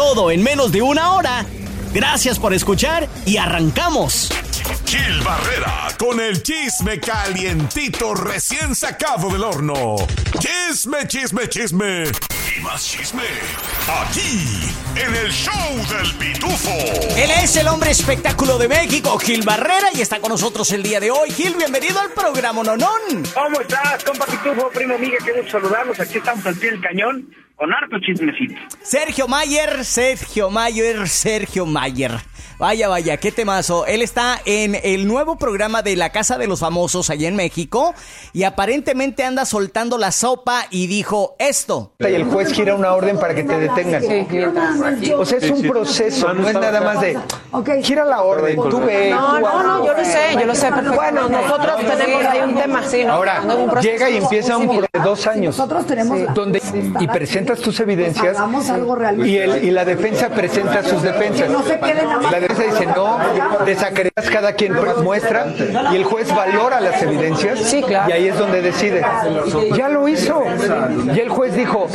Todo en menos de una hora. Gracias por escuchar y arrancamos. Gil Barrera con el chisme calientito recién sacado del horno. Chisme, chisme, chisme. Y más chisme. Aquí, en el show del pitufo. Él es el hombre espectáculo de México, Gil Barrera, y está con nosotros el día de hoy. Gil, bienvenido al programa Nonón. ¿Cómo estás, compa Pitufo, primo amiga? Qué gusto saludarlos. Aquí estamos al pie del cañón con harto chismecito. Sergio Mayer, Sergio Mayer, Sergio Mayer. Vaya, vaya, qué temazo. Él está en el nuevo programa de La Casa de los Famosos allá en México y aparentemente anda soltando la sopa y dijo esto. Y el juez gira una orden para que te detengan. O sea, es un proceso, no es nada más de gira la orden, tú ve. No, no, no, yo lo sé, yo lo sé. Bueno, nosotros tenemos ahí un tema, sí. ¿no? Ahora, llega y empieza un de dos años. Nosotros tenemos Donde, y presentas tus evidencias algo realista. y, el, y la defensa presenta sus defensas. No se más- La defensa dice no, desacreditas cada quien pre- muestra y el juez valora las evidencias Sí, claro. y ahí es donde decide. Ya lo hizo. Y el juez dijo,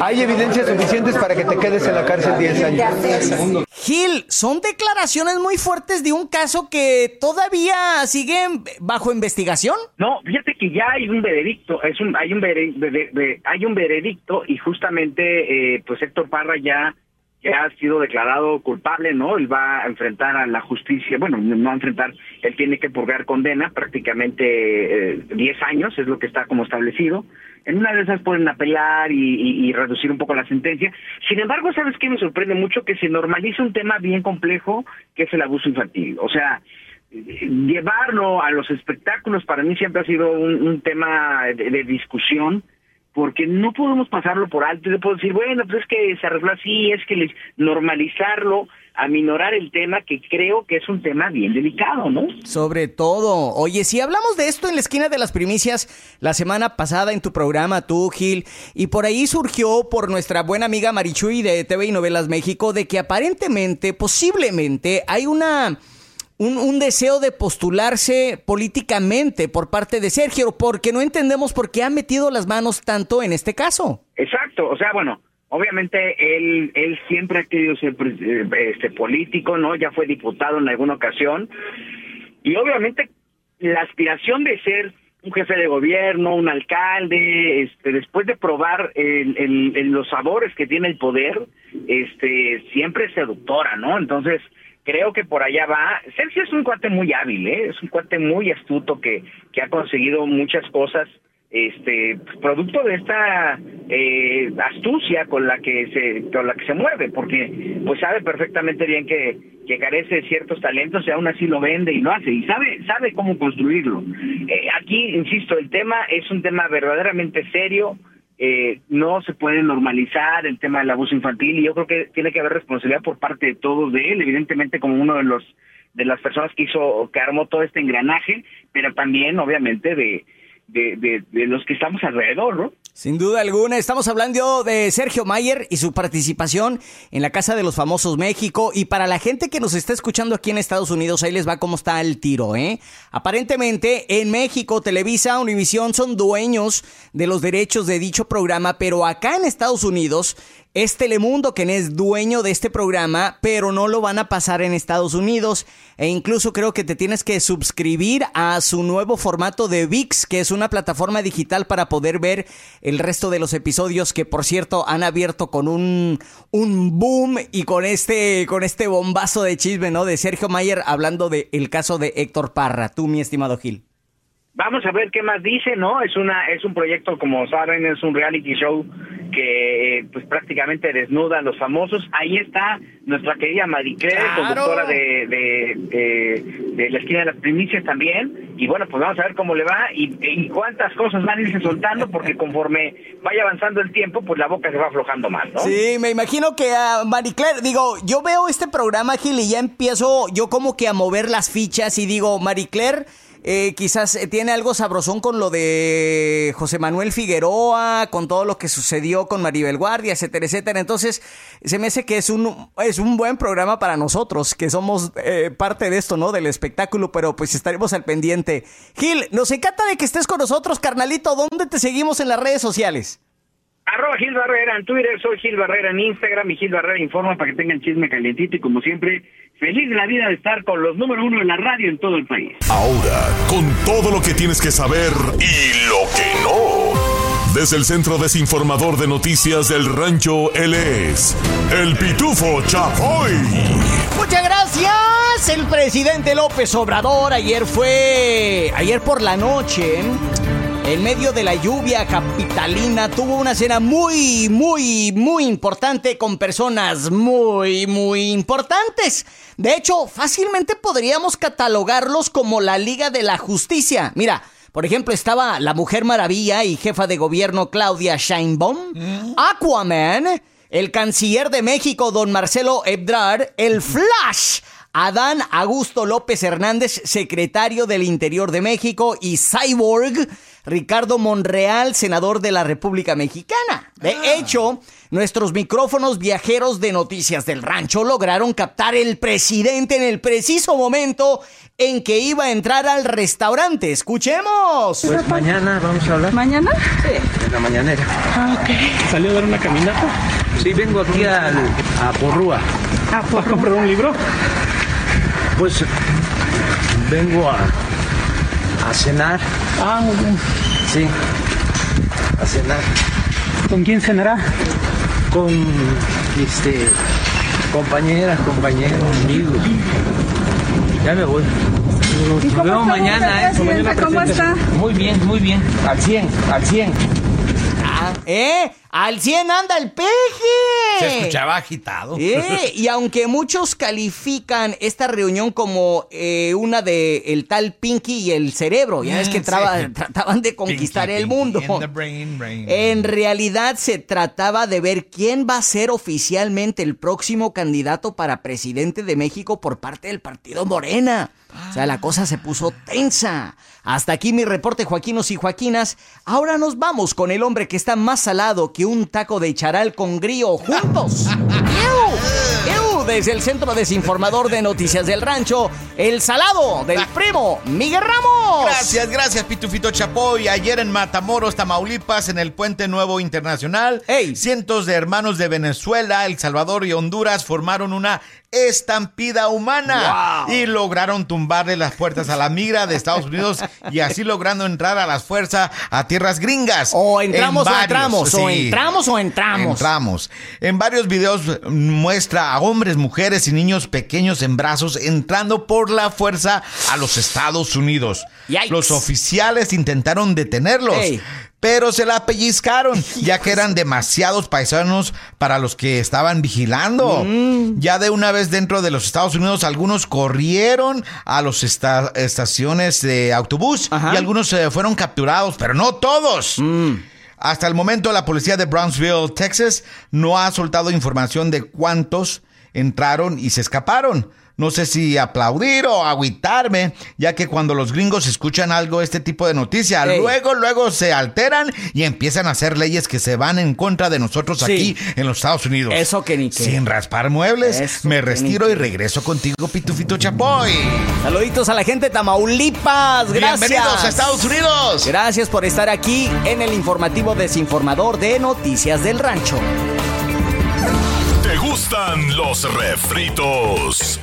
hay evidencias suficientes para que te quedes en la cárcel 10 años. Gil, son declaraciones muy fuertes de un caso que todavía sigue bajo investigación. No, fíjate que ya hay un veredicto, es un, hay un vere- vere- ve- hay un veredicto y justamente eh, pues Héctor Parra ya ya ha sido declarado culpable, ¿no? Él va a enfrentar a la justicia, bueno, no a enfrentar, él tiene que purgar condena, prácticamente eh, 10 años, es lo que está como establecido. En una de esas pueden apelar y, reducir un poco la sentencia. Sin embargo, ¿sabes qué me sorprende mucho? Que se normaliza un tema bien complejo, que es el abuso infantil. O sea, llevarlo a los espectáculos para mí siempre ha sido un, tema de, de discusión porque no podemos pasarlo por alto y no puedo decir, bueno, pues es que se arregló así, es que normalizarlo, aminorar el tema que creo que es un tema bien delicado, ¿no? Sobre todo, oye, si hablamos de esto en la esquina de las primicias la semana pasada en tu programa, tú, Gil, y por ahí surgió por nuestra buena amiga Marichuy de TV y Novelas México de que aparentemente, posiblemente, hay una... Un, un deseo de postularse políticamente por parte de Sergio, porque no entendemos por qué ha metido las manos tanto en este caso. Exacto, o sea, bueno, obviamente él él siempre ha querido ser eh, este político, ¿no? Ya fue diputado en alguna ocasión y obviamente la aspiración de ser un jefe de gobierno, un alcalde, este, después de probar el- los sabores que tiene el poder, este, siempre es seductora, ¿no? Entonces creo que por allá va. Sergio es un cuate muy hábil, ¿eh? Es un cuate muy astuto que que ha conseguido muchas cosas este producto de esta eh, astucia con la que se con la que se mueve porque pues sabe perfectamente bien que, que carece de ciertos talentos y aún así lo vende y lo hace y sabe sabe cómo construirlo. Eh, aquí insisto el tema es un tema verdaderamente serio eh, no se puede normalizar el tema del abuso infantil y yo creo que tiene que haber responsabilidad por parte de todos de él evidentemente como uno de los de las personas que hizo que armó todo este engranaje pero también obviamente de de, de, de los que estamos alrededor, ¿no? Sin duda alguna, estamos hablando de Sergio Mayer y su participación en la Casa de los Famosos México. Y para la gente que nos está escuchando aquí en Estados Unidos, ahí les va cómo está el tiro, ¿eh? Aparentemente, en México, Televisa, Univisión son dueños de los derechos de dicho programa, pero acá en Estados Unidos es Telemundo quien es dueño de este programa, pero no lo van a pasar en Estados Unidos. E incluso creo que te tienes que suscribir a su nuevo formato de VIX, que es una plataforma digital para poder ver el resto de los episodios que, por cierto, han abierto con un, un boom y con este, con este bombazo de chisme, ¿no? De Sergio Mayer hablando del el caso de Héctor Parra. Tú, mi estimado Gil. Vamos a ver qué más dice, ¿no? Es una es un proyecto, como saben, es un reality show que pues prácticamente desnuda a los famosos. Ahí está nuestra querida Maricré, Claro. conductora de, de, de, de la esquina de las primicias también. Y bueno, pues vamos a ver cómo le va y, y cuántas cosas van a irse soltando, porque conforme vaya avanzando el tiempo, pues la boca se va aflojando más, ¿no? Sí, me imagino que a Marie Claire, digo, yo veo este programa, Gil, y ya empiezo yo como que a mover las fichas y digo, Marie Claire eh, quizás eh, tiene algo sabrosón con lo de José Manuel Figueroa, con todo lo que sucedió con Maribel Guardia, etcétera, etcétera. Entonces, se me hace que es un, es un buen programa para nosotros, que somos eh, parte de esto, ¿no? Del espectáculo, pero pues estaremos al pendiente. Gil, nos encanta de que estés con nosotros, carnalito. ¿Dónde te seguimos en las redes sociales? Arroba Gil Barrera en Twitter, soy Gil Barrera en Instagram y Gil Barrera informa para que tengan chisme calientito y como siempre, feliz la vida de estar con los número uno en la radio en todo el país. Ahora, con todo lo que tienes que saber y lo que no. Desde el Centro Desinformador de Noticias del Rancho, él es el Pitufo Chapoy. Muchas gracias. El presidente López Obrador ayer fue, ayer por la noche, en medio de la lluvia capitalina, tuvo una cena muy, muy, muy importante con personas muy, muy importantes. De hecho, fácilmente podríamos catalogarlos como la Liga de la Justicia. Mira, por ejemplo, estaba la Mujer Maravilla y jefa de gobierno Claudia Sheinbaum, Aquaman, el canciller de México don Marcelo Ebrard, el Flash, Adán Augusto López Hernández, secretario del Interior de México, y Cyborg, Ricardo Monreal, senador de la República Mexicana. De hecho, nuestros micrófonos viajeros de Noticias del Rancho lograron captar el presidente en el preciso momento en que iba a entrar al restaurante. Escuchemos. Pues mañana vamos a hablar. ¿Mañana? Sí, en la mañanera. Ah, ok. ¿Salió a dar una caminata? Sí, vengo aquí al, a Porrúa. Ah, ¿Vas a comprar un libro? Pues vengo a, a cenar. Ah, muy bien. Sí, a cenar ¿Con quién cenará? con este compañeras, compañeros, amigos. Ya me voy. Nos vemos mañana, ¿eh? ¿Cómo está? Muy bien, muy bien. Al 100, al 100. Ah, ¿Eh? Al 100 anda el peje. Se escuchaba agitado. Eh, y aunque muchos califican esta reunión como eh, una de el tal Pinky y el cerebro, ya ves que Mm, traba- sí. trataban de conquistar Pinky, el mundo. brain, brain. En realidad se trataba de ver quién va a ser oficialmente el próximo candidato para presidente de México por parte del partido Morena. O sea, la cosa se puso tensa. Hasta aquí mi reporte, Joaquinos y Joaquinas. Ahora nos vamos con el hombre que está más salado que un taco de charal con grillo juntos. ¡Ew! ¡Ew! Desde el Centro Desinformador de Noticias del Rancho, el salado del primo Miguel Ramos. Gracias, gracias, Pitufito Chapoy. Ayer en Matamoros, Tamaulipas, en el Puente Nuevo Internacional, Ey. cientos de hermanos de Venezuela, El Salvador y Honduras formaron una estampida humana Wow. y lograron tumbarle las puertas a la migra de Estados Unidos y así logrando entrar a las fuerzas a tierras gringas. O entramos En o entramos, o entramos o entramos. Entramos. En varios videos muestra a hombres, mujeres y niños pequeños en brazos entrando por la fuerza a los Estados Unidos. Yikes. Los oficiales intentaron detenerlos. Pero se la pellizcaron, ya que eran demasiados paisanos para los que estaban vigilando. Mm. Ya de una vez dentro de los Estados Unidos, algunos corrieron a las estaciones de autobús Ajá. y algunos eh, fueron capturados, pero no todos. Mm. Hasta el momento, la policía de Brownsville, Texas, no ha soltado información de cuántos entraron y se escaparon. No sé si aplaudir o agüitarme, ya que cuando los gringos escuchan algo, este tipo de noticia, Ey. luego, luego se alteran y empiezan a hacer leyes que se van en contra de nosotros Sí. aquí en los Estados Unidos. Eso que ni qué. Sin raspar muebles, Eso me que retiro y regreso contigo, Pitufito Chapoy. Saluditos a la gente de Tamaulipas. Gracias. Bienvenidos a Estados Unidos. Gracias por estar aquí en el informativo desinformador de Noticias del Rancho. ¿Te gustan los refritos?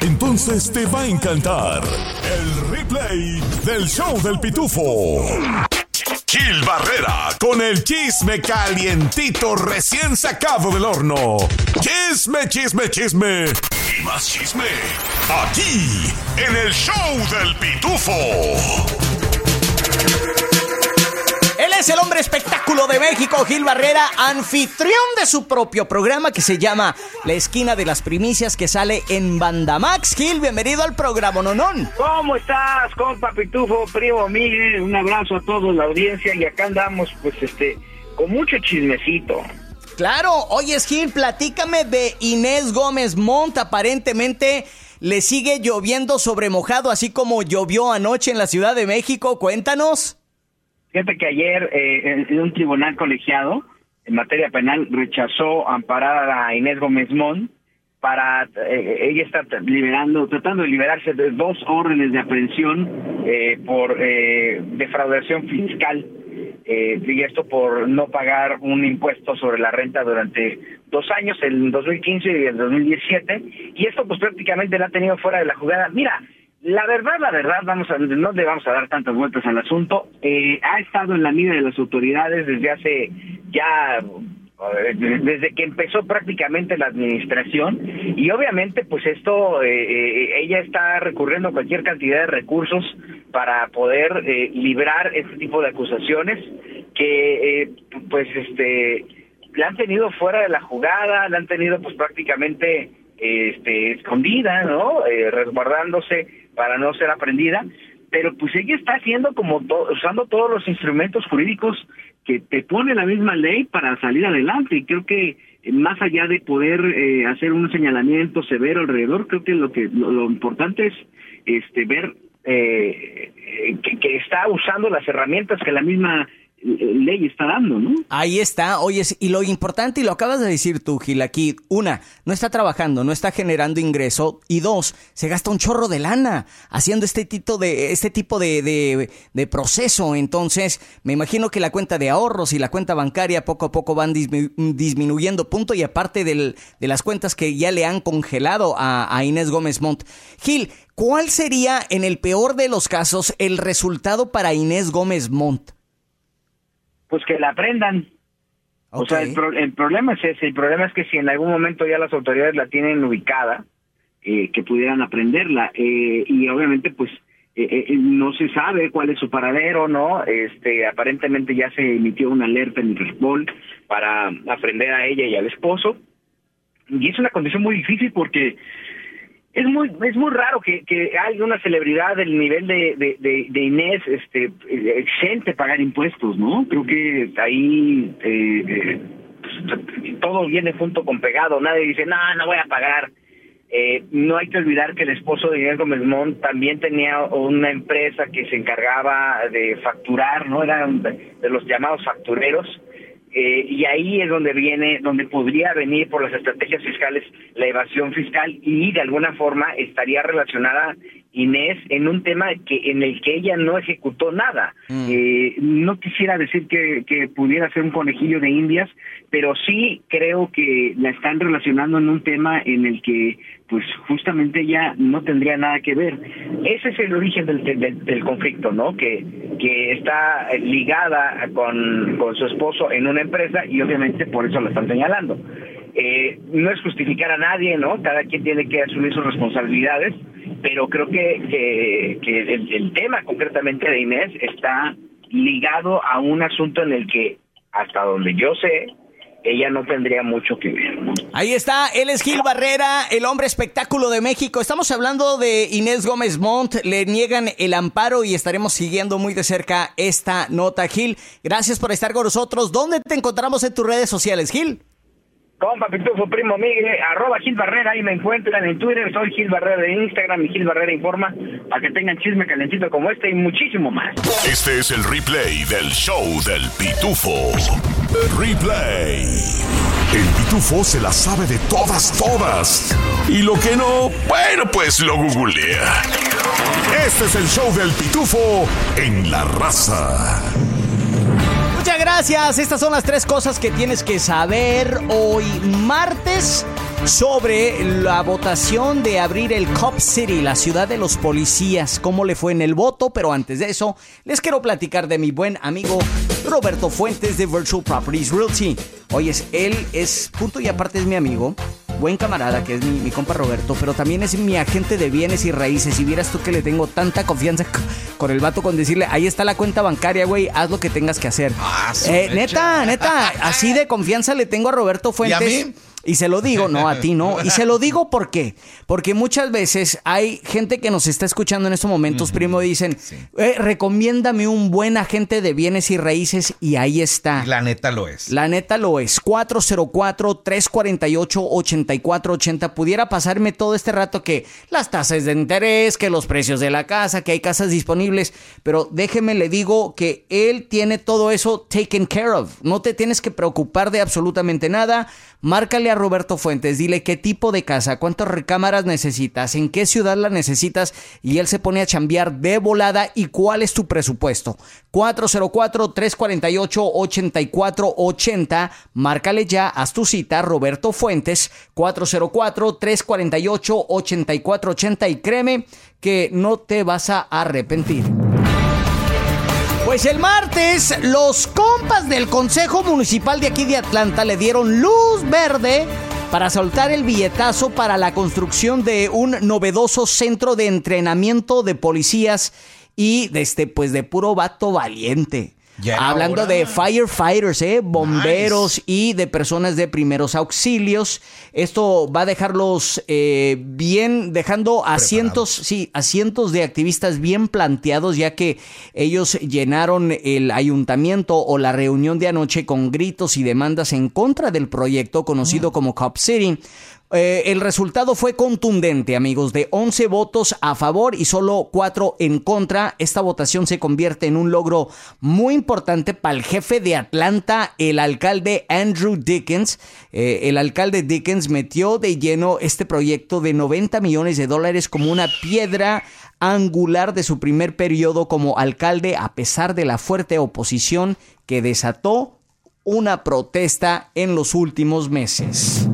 Entonces te va a encantar el replay del show del pitufo. Gil Barrera con el chisme calientito recién sacado del horno. Chisme, chisme, chisme. Y más chisme. Aquí, en el show del pitufo. Es el hombre espectáculo de México, Gil Barrera, anfitrión de su propio programa que se llama La Esquina de las Primicias que sale en Bandamax. Gil, bienvenido al programa Nonón. ¿Cómo estás, compa Pitufo, primo Miguel? Un abrazo a todos, la audiencia, y acá andamos, pues, este, con mucho chismecito. Claro, oye Gil, platícame de Inés Gómez Montt, aparentemente le sigue lloviendo sobre mojado, así como llovió anoche en la Ciudad de México. Cuéntanos. Fíjate que ayer eh, en un tribunal colegiado en materia penal rechazó amparar a Inés Gómez Montt para eh, ella está liberando, tratando de liberarse de dos órdenes de aprehensión eh, por eh, defraudación fiscal eh, y esto por no pagar un impuesto sobre la renta durante dos años, el 2015 y el 2017, y esto pues prácticamente la ha tenido fuera de la jugada. Mira, la verdad, la verdad, vamos a, no le vamos a dar tantas vueltas al asunto, eh, ha estado en la mira de las autoridades desde hace ya eh, desde que empezó prácticamente la administración y obviamente pues esto eh, eh, ella está recurriendo a cualquier cantidad de recursos para poder eh, librar este tipo de acusaciones que eh, pues este la han tenido fuera de la jugada, la han tenido pues prácticamente este escondida, ¿no? Eh, resguardándose para no ser aprendida, pero pues ella está haciendo como usando todos los instrumentos jurídicos que te pone la misma ley para salir adelante. Y creo que eh, más allá de poder eh, hacer un señalamiento severo alrededor, creo que lo que lo, lo importante es este ver eh, eh, que, que está usando las herramientas que la misma ley está dando, ¿no? Ahí está, oye, y lo importante, y lo acabas de decir tú, Gil, aquí, una, no está trabajando, no está generando ingreso, y dos, se gasta un chorro de lana haciendo este tipo de, este tipo de, de, de proceso. Entonces, me imagino que la cuenta de ahorros y la cuenta bancaria poco a poco van dismi- disminuyendo punto, y aparte del, de las cuentas que ya le han congelado a, a Inés Gómez Montt. Gil, ¿cuál sería, en el peor de los casos, el resultado para Inés Gómez Montt? Pues que la aprendan. O sea, el, pro- el problema es ese. El problema es que si en algún momento ya las autoridades la tienen ubicada, eh, que pudieran aprenderla. Eh, y obviamente, pues, eh, eh, no se sabe cuál es su paradero, ¿no? Este, aparentemente ya se emitió una alerta en Interpol para aprender a ella y al esposo. Y es una condición muy difícil porque es muy es muy raro que, que haya una celebridad del nivel de, de, Inés este exente pagar impuestos no creo que ahí eh, eh, todo viene junto con pegado. Nadie dice no no voy a pagar eh, no hay que olvidar que el esposo de Inés Gómez Montt también tenía una empresa que se encargaba de facturar no eran de los llamados factureros eh, y ahí es donde viene, donde podría venir por las estrategias fiscales la evasión fiscal y de alguna forma estaría relacionada Inés en un tema que en el que ella no ejecutó nada. Eh, no quisiera decir que, que pudiera ser un conejillo de indias, pero sí creo que la están relacionando en un tema en el que pues justamente ella no tendría nada que ver. Ese es el origen del, del, del conflicto, ¿no? Que, que está ligada con, con su esposo en una empresa y obviamente por eso la están señalando. Eh, no es justificar a nadie, ¿no? Cada quien tiene que asumir sus responsabilidades, pero creo que, que, el, tema concretamente de Inés está ligado a un asunto en el que, hasta donde yo sé, ella no tendría mucho que ver. Ahí está, él es Gil Barrera, el hombre espectáculo de México. Estamos hablando de Inés Gómez Montt, le niegan el amparo y estaremos siguiendo muy de cerca esta nota, Gil. Gracias por estar con nosotros. ¿Dónde te encontramos en tus redes sociales, Gil? Compa Pitufo, primo Miguel, arroba Gil Barrera, ahí me encuentran en Twitter, soy Gil Barrera de Instagram y Gil Barrera Informa, para que tengan chisme calentito como este y muchísimo más. Este es el replay del show del Pitufo. Replay. El Pitufo se la sabe de todas, todas. Y lo que no, bueno, pues lo googlea. Este es el show del Pitufo en la raza. Muchas gracias. Estas son las tres cosas que tienes que saber hoy martes sobre la votación de abrir el Cop City, la ciudad de los policías, cómo le fue en el voto, pero antes de eso les quiero platicar de mi buen amigo Roberto Fuentes de Virtual Properties Realty. Oye, él es punto y aparte es mi amigo buen camarada, que es mi, mi compa Roberto, pero también es mi agente de bienes y raíces. Y vieras tú que le tengo tanta confianza con el vato con decirle, ahí está la cuenta bancaria, güey, haz lo que tengas que hacer. Ah, Eh, neta, neta, así de confianza le tengo a Roberto Fuentes. mí? Y se lo digo, no a ti, no. Y se lo digo ¿por qué? Porque muchas veces hay gente que nos está escuchando en estos momentos, primo, y dicen, eh, recomiéndame un buen agente de bienes y raíces, y ahí está. La neta lo es. La neta lo es. 404-348-8480. Pudiera pasarme todo este rato que las tasas de interés, que los precios de la casa, que hay casas disponibles. Pero déjeme le digo que él tiene todo eso taken care of. No te tienes que preocupar de absolutamente nada. Márcale a Roberto Fuentes. Dile qué tipo de casa, cuántas recámaras necesitas, en qué ciudad la necesitas. Y él se pone a chambear de volada. ¿Y cuál es tu presupuesto? 404-348-8480. Márcale ya, haz tu cita, Roberto Fuentes, 404-348-8480 y créeme que no te vas a arrepentir. Pues el martes, los compas del Consejo Municipal de aquí de Atlanta le dieron luz verde para soltar el billetazo para la construcción de un novedoso centro de entrenamiento de policías y de este, pues de puro vato valiente. Hablando hora. de firefighters, ¿eh? bomberos y de personas de primeros auxilios. Esto va a dejarlos eh, bien, dejando a cientos, sí, a cientos de activistas bien planteados, ya que ellos llenaron el ayuntamiento o la reunión de anoche con gritos y demandas en contra del proyecto conocido como Cop City. Eh, el resultado fue contundente, amigos, de 11 votos a favor y solo 4 en contra. Esta votación se convierte en un logro muy importante para el jefe de Atlanta, el alcalde Andrew Dickens. Eh, el alcalde Dickens metió de lleno este proyecto de 90 millones de dólares como una piedra angular de su primer periodo como alcalde, a pesar de la fuerte oposición que desató una protesta en los últimos meses.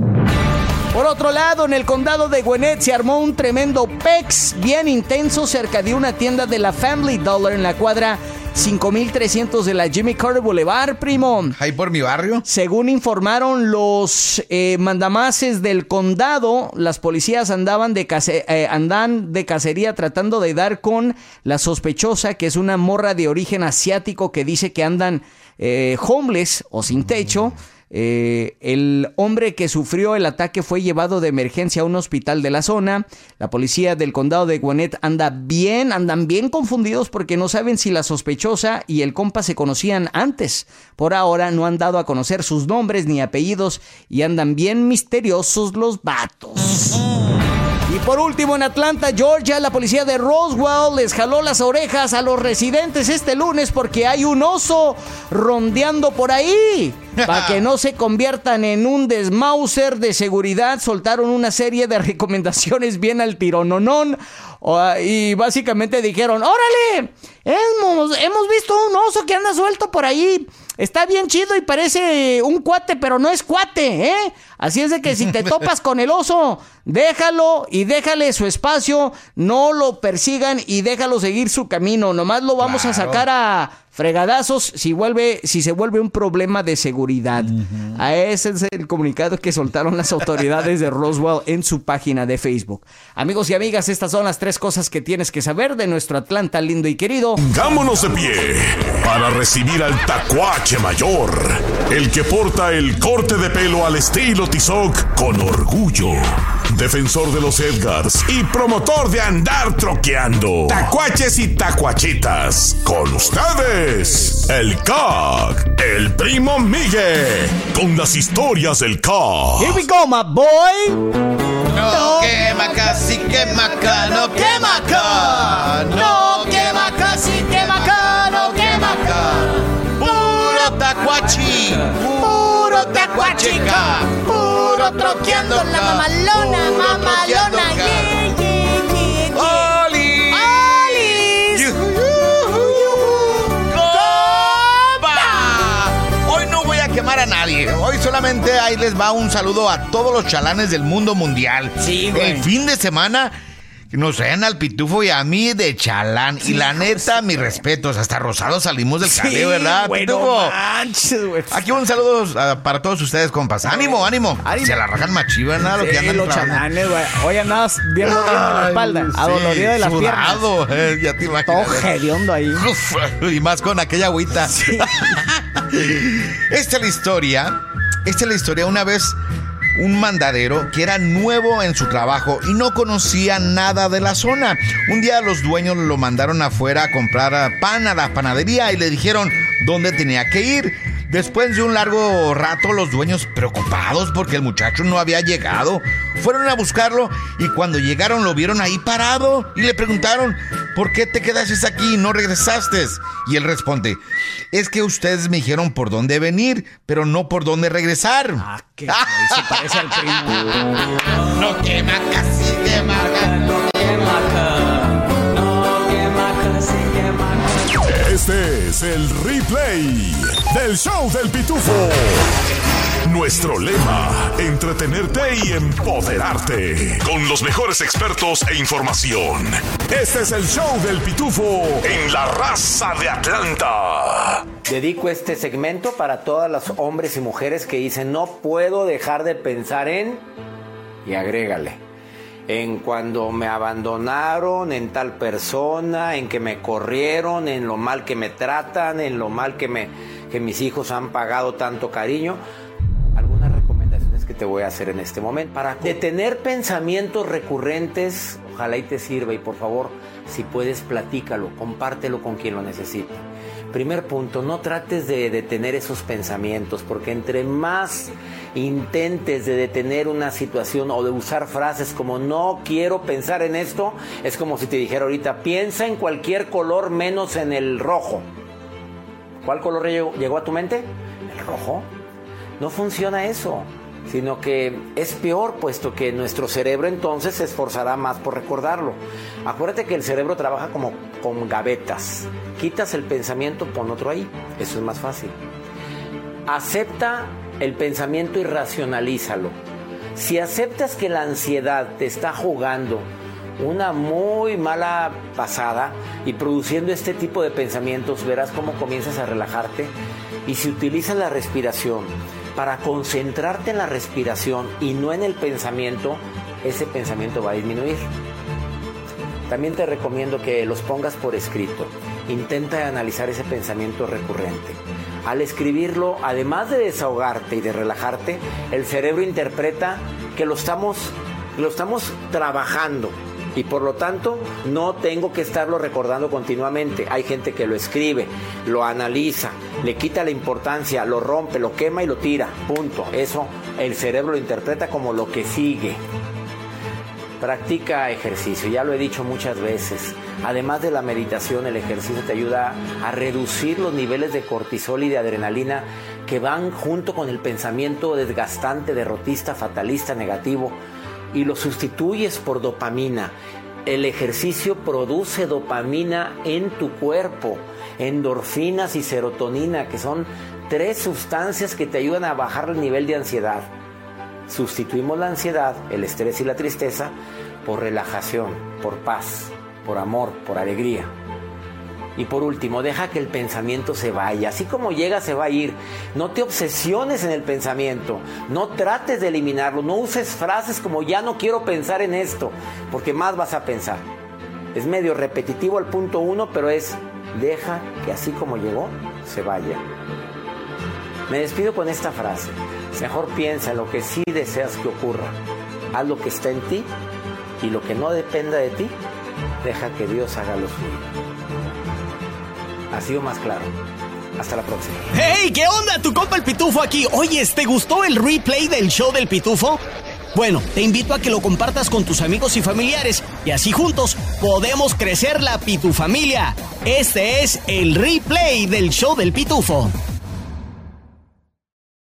Por otro lado, en el condado de Gwinnett se armó un tremendo pex bien intenso cerca de una tienda de la Family Dollar en la cuadra 5300 de la Jimmy Carter Boulevard, primo. Ahí por mi barrio. Según informaron los eh, mandamases del condado, las policías andaban de, case- eh, andan de cacería tratando de dar con la sospechosa, que es una morra de origen asiático que dice que andan eh, homeless o sin techo. Eh, el hombre que sufrió el ataque fue llevado de emergencia a un hospital de la zona. La policía del condado de Gwinnett anda bien, andan bien confundidos porque no saben si la sospechosa y el compa se conocían antes. Por ahora no han dado a conocer sus nombres ni apellidos y andan bien misteriosos los vatos. Y por último, en Atlanta, Georgia, la policía de Roswell les jaló las orejas a los residentes este lunes porque hay un oso rondeando por ahí. Para que no se conviertan en un desmauser de seguridad, soltaron una serie de recomendaciones bien al tirononón. Y básicamente dijeron, órale, hemos, hemos visto un oso que anda suelto por ahí. Está bien chido y parece un cuate, pero no es cuate, ¿eh? Así es de que si te topas con el oso, déjalo y déjale su espacio, no lo persigan y déjalo seguir su camino. Nomás lo vamos a sacar a fregadazos si vuelve, si se vuelve un problema de seguridad. A ese es el comunicado que soltaron las autoridades de Roswell en su página de Facebook. Amigos y amigas, estas son las tres cosas que tienes que saber de nuestro Atlanta lindo y querido. Pongámonos de pie para recibir al tacuache mayor, el que porta el corte de pelo al estilo Tizoc con orgullo. Defensor de los Edgars y promotor de andar troqueando. Tacuaches y tacuachitas. Con ustedes, el CAC, el primo Miguel, con las historias del CAC. Here we go, my boy. No quema casi quema acá, no quema acá. No quema casi, quema acá, no quema acá. Puro tacuachi. Puro tacuachica, puro troqueando la mamalona, mamalona, yeah, yeah, yeah, yeah. ¡Oli! ¡Compa! Hoy no voy a quemar a nadie. Hoy solamente ahí les va un saludo a todos los chalanes del mundo mundial. Sí, güey. El fin de semana Nos traen al pitufo y a mí de chalán. y la neta, mis respetos. Hasta rosado salimos del Sí, ¿verdad, güey, pitufo? manches, güey. Aquí un saludo ah, para todos ustedes, compas. ¡Ánimo, ánimo! Ánimo. Se la rajan machiva, nada lo que andan los chalanes, güey. Hoy andabas bien de la espalda, sí, adolorido de las piernas. sudado, eh, ya te imaginas. Todo hediondo ahí. Uf, y más con aquella agüita. Esta es la historia. Esta es la historia. Una vez un mandadero que era nuevo en su trabajo y no conocía nada de la zona. Un día los dueños lo mandaron afuera a comprar pan a la panadería y le dijeron dónde tenía que ir. Después de un largo rato, los dueños preocupados porque el muchacho no había llegado, fueron a buscarlo y cuando llegaron lo vieron ahí parado y le preguntaron, ¿por qué te quedaste aquí y no regresaste? Y él responde, es que ustedes me dijeron por dónde venir, pero no por dónde regresar. Ah, qué se parece al primo. No quema, casi quema. Este es el replay del show del pitufo. Nuestro lema, entretenerte y empoderarte. Con los mejores expertos e información. Este es el show del pitufo en la raza de Atlanta. Dedico este segmento para todas las hombres y mujeres que dicen no puedo dejar de pensar en y agrégale en cuando me abandonaron, en tal persona, en que me corrieron, en lo mal que me tratan, en lo mal que me que mis hijos han pagado tanto cariño. Que te voy a hacer en este momento para detener pensamientos recurrentes, ojalá y te sirva y por favor, si puedes platícalo, compártelo con quien lo necesite. Primer punto, no trates de detener esos pensamientos, porque entre más intentes de detener una situación o de usar frases como no quiero pensar en esto, es como si te dijera ahorita, piensa en cualquier color menos en el rojo. ¿Cuál color llegó, llegó a tu mente? El rojo. No funciona eso, sino que es peor puesto que nuestro cerebro entonces se esforzará más por recordarlo. Acuérdate que el cerebro trabaja como con gavetas. Quitas el pensamiento, pon otro ahí. Eso es más fácil. Acepta el pensamiento y racionalízalo. Si aceptas que la ansiedad te está jugando una muy mala pasada y produciendo este tipo de pensamientos, verás cómo comienzas a relajarte. Y si utilizas la respiración para concentrarte en la respiración y no en el pensamiento, ese pensamiento va a disminuir. También te recomiendo que los pongas por escrito. Intenta analizar ese pensamiento recurrente. Al escribirlo, además de desahogarte y de relajarte, el cerebro interpreta que lo estamos, lo estamos trabajando y por lo tanto no tengo que estarlo recordando continuamente. Hay gente que lo escribe, lo analiza, le quita la importancia, lo rompe, lo quema y lo tira. Punto. Eso el cerebro lo interpreta como lo que sigue. Practica ejercicio, ya lo he dicho muchas veces. Además de la meditación, el ejercicio te ayuda a reducir los niveles de cortisol y de adrenalina que van junto con el pensamiento desgastante, derrotista, fatalista, negativo y lo sustituyes por dopamina. El ejercicio produce dopamina en tu cuerpo, endorfinas y serotonina, que son tres sustancias que te ayudan a bajar el nivel de ansiedad. Sustituimos la ansiedad, el estrés y la tristeza por relajación, por paz, por amor, por alegría. Y por último, deja que el pensamiento se vaya. Así como llega, se va a ir. No te obsesiones en el pensamiento. No trates de eliminarlo. No uses frases como ya no quiero pensar en esto, porque más vas a pensar. Es medio repetitivo el punto uno, pero es deja que así como llegó, se vaya. Me despido con esta frase. Mejor piensa en lo que sí deseas que ocurra. Haz lo que está en ti y lo que no dependa de ti, deja que Dios haga lo suyo. Ha sido más claro. Hasta la próxima. ¡Hey! ¿Qué onda? Tu compa el Pitufo aquí. Oye, ¿te gustó el replay del show del Pitufo? Bueno, te invito a que lo compartas con tus amigos y familiares y así juntos podemos crecer la Pitufamilia. Este es el replay del show del Pitufo.